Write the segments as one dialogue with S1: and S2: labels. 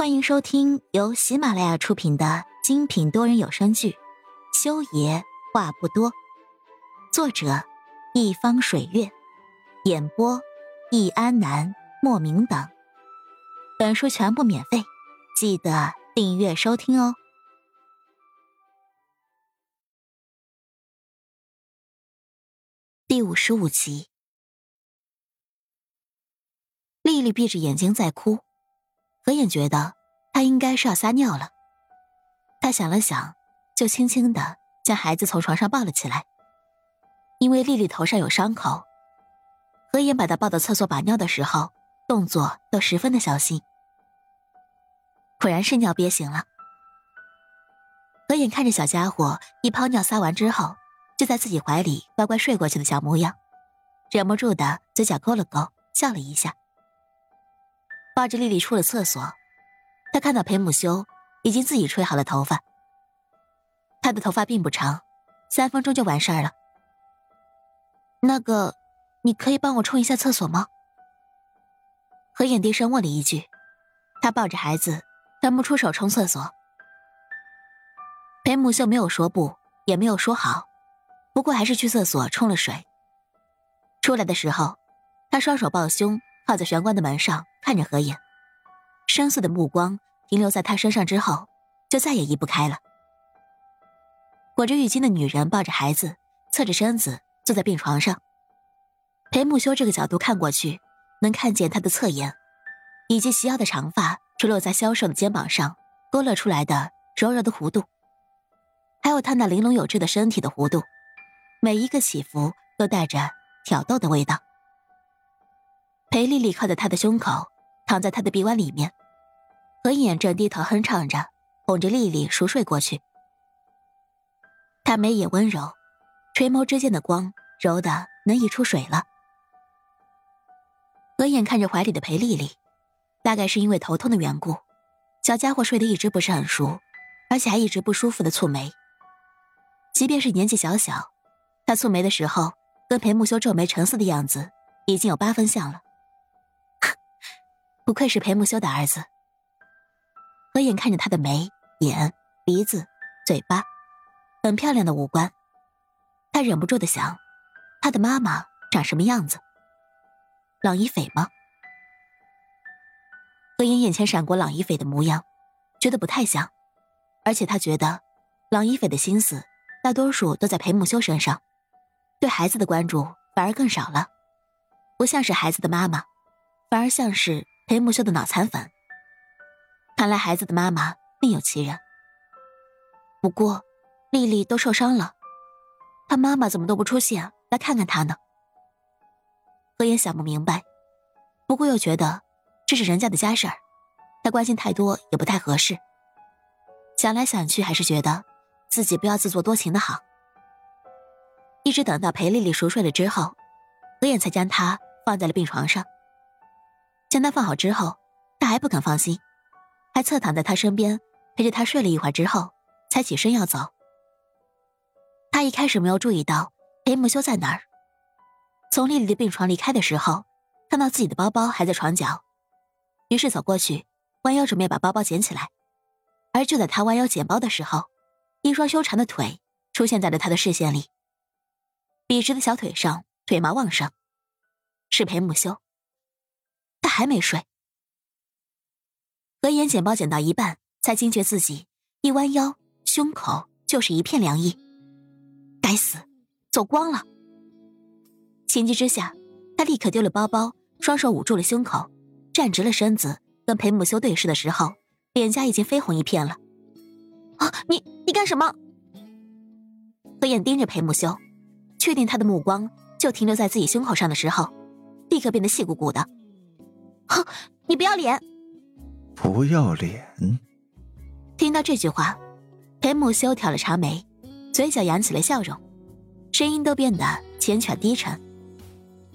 S1: 欢迎收听由喜马拉雅出品的精品多人有声剧《修爷话不多》，作者：一方水月，演播：易安南、莫名等。本书全部免费，记得订阅收听哦。第五十五集，丽丽闭着眼睛在哭。何眼觉得他应该是要撒尿了，他想了想，就轻轻的将孩子从床上抱了起来。因为丽丽头上有伤口，何眼把她抱到厕所把尿的时候，动作都十分的小心。果然是尿憋醒了。何眼看着小家伙一泡尿撒完之后，就在自己怀里乖乖睡过去的小模样，忍不住的嘴角勾了勾，笑了一下。抱着丽丽出了厕所，他看到裴母修已经自己吹好了头发。他的头发并不长，三分钟就完事儿了。那个，你可以帮我冲一下厕所吗？何眼低声问了一句。他抱着孩子，伸不出手冲厕所。裴母秀没有说不，也没有说好，不过还是去厕所冲了水。出来的时候，他双手抱胸，靠在玄关的门上。看着何影，深邃的目光停留在他身上之后，就再也移不开了。裹着浴巾的女人抱着孩子，侧着身子坐在病床上。裴木修这个角度看过去，能看见她的侧颜，以及齐腰的长发垂落在消瘦的肩膀上勾勒出来的柔柔的弧度，还有她那玲珑有致的身体的弧度，每一个起伏都带着挑逗的味道。裴丽丽靠在他的胸口，躺在他的臂弯里面，何眼正低头哼唱着，哄着丽丽熟睡过去。他眉眼温柔，垂眸之间的光柔的能溢出水了。何眼看着怀里的裴丽丽，大概是因为头痛的缘故，小家伙睡得一直不是很熟，而且还一直不舒服的蹙眉。即便是年纪小小，他蹙眉的时候，跟裴木修皱眉沉思的样子，已经有八分像了。不愧是裴木修的儿子。何眼看着他的眉、眼、鼻子、嘴巴，很漂亮的五官，他忍不住的想，他的妈妈长什么样子？朗一斐吗？何眼眼前闪过朗一斐的模样，觉得不太像，而且他觉得，朗一斐的心思大多数都在裴木修身上，对孩子的关注反而更少了，不像是孩子的妈妈，反而像是。裴木修的脑残粉，看来孩子的妈妈另有其人。不过，丽丽都受伤了，她妈妈怎么都不出现来看看她呢？何言想不明白，不过又觉得这是人家的家事儿，他关心太多也不太合适。想来想去，还是觉得自己不要自作多情的好。一直等到裴丽丽熟睡了之后，何燕才将她放在了病床上。将他放好之后，他还不肯放心，还侧躺在他身边陪着他睡了一会儿之后，才起身要走。他一开始没有注意到裴木修在哪儿，从丽丽的病床离开的时候，看到自己的包包还在床角，于是走过去，弯腰准备把包包捡起来。而就在他弯腰捡包的时候，一双修长的腿出现在了他的视线里，笔直的小腿上腿毛旺盛，是裴木修。还没睡，何言捡包捡到一半，才惊觉自己一弯腰，胸口就是一片凉意。该死，走光了！情急之下，他立刻丢了包包，双手捂住了胸口，站直了身子，跟裴木修对视的时候，脸颊已经绯红一片了。啊，你你干什么？何燕盯着裴木修，确定他的目光就停留在自己胸口上的时候，立刻变得细鼓鼓的。哼，你不要脸！
S2: 不要脸！
S1: 听到这句话，裴木修挑了茶眉，嘴角扬起了笑容，声音都变得缱绻低沉。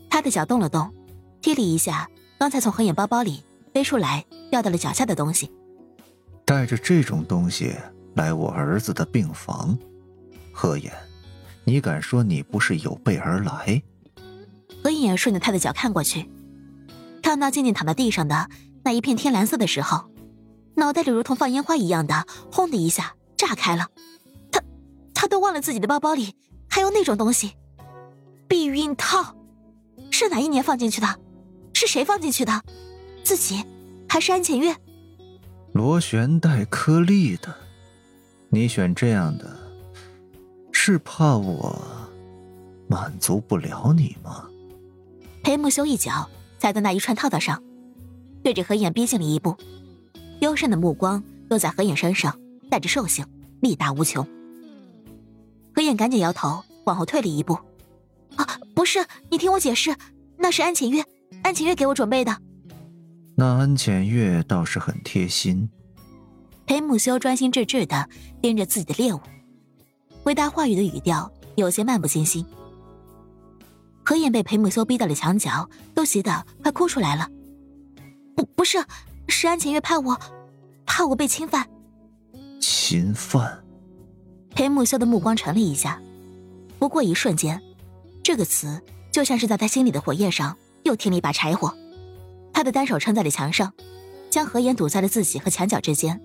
S1: 他的脚动了动，踢了一下刚才从何眼包包里飞出来掉到了脚下的东西。
S2: 带着这种东西来我儿子的病房，何眼，你敢说你不是有备而来？
S1: 何眼顺着他的脚看过去。看到静静躺在地上的那一片天蓝色的时候，脑袋里如同放烟花一样的，轰的一下炸开了。他，他都忘了自己的包包里还有那种东西，避孕套，是哪一年放进去的？是谁放进去的？自己，还是安浅月？
S2: 螺旋带颗粒的，你选这样的，是怕我满足不了你吗？
S1: 裴木修一脚踩在那一串套套上，对着何眼逼近了一步，幽深的目光落在何眼身上，带着兽性，力大无穷。何眼赶紧摇头，往后退了一步。啊，不是，你听我解释，那是安浅月，安浅月给我准备的。
S2: 那安浅月倒是很贴心。
S1: 裴木修专心致志的盯着自己的猎物，回答话语的语调有些漫不经心。何眼被裴木修逼到了墙角，都急得快哭出来了。不，不是，是安浅月怕我，怕我被侵犯。
S2: 侵犯？
S1: 裴木修的目光沉了一下，不过一瞬间，这个词就像是在他心里的火焰上又添了一把柴火。他的单手撑在了墙上，将何言堵在了自己和墙角之间，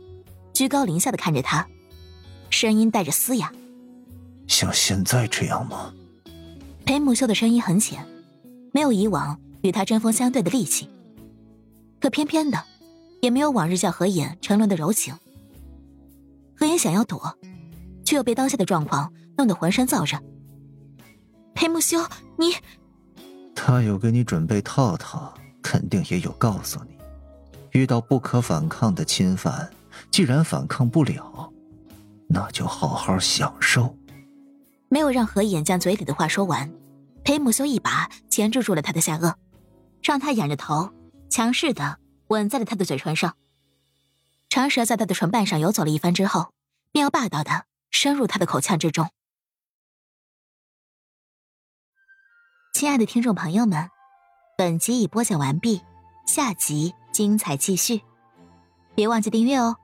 S1: 居高临下的看着他，声音带着嘶哑：“
S2: 像现在这样吗？”
S1: 裴木修的声音很浅，没有以往与他针锋相对的力气，可偏偏的，也没有往日叫何眼沉沦的柔情。何眼想要躲，却又被当下的状况弄得浑身燥热。裴木修，你……
S2: 他有给你准备套套，肯定也有告诉你，遇到不可反抗的侵犯，既然反抗不了，那就好好享受。
S1: 没有让何眼将嘴里的话说完。裴木修一把钳制住了他的下颚，让他仰着头，强势的吻在了他的嘴唇上。长舌在他的唇瓣上游走了一番之后，便要霸道的深入他的口腔之中。亲爱的听众朋友们，本集已播讲完毕，下集精彩继续，别忘记订阅哦。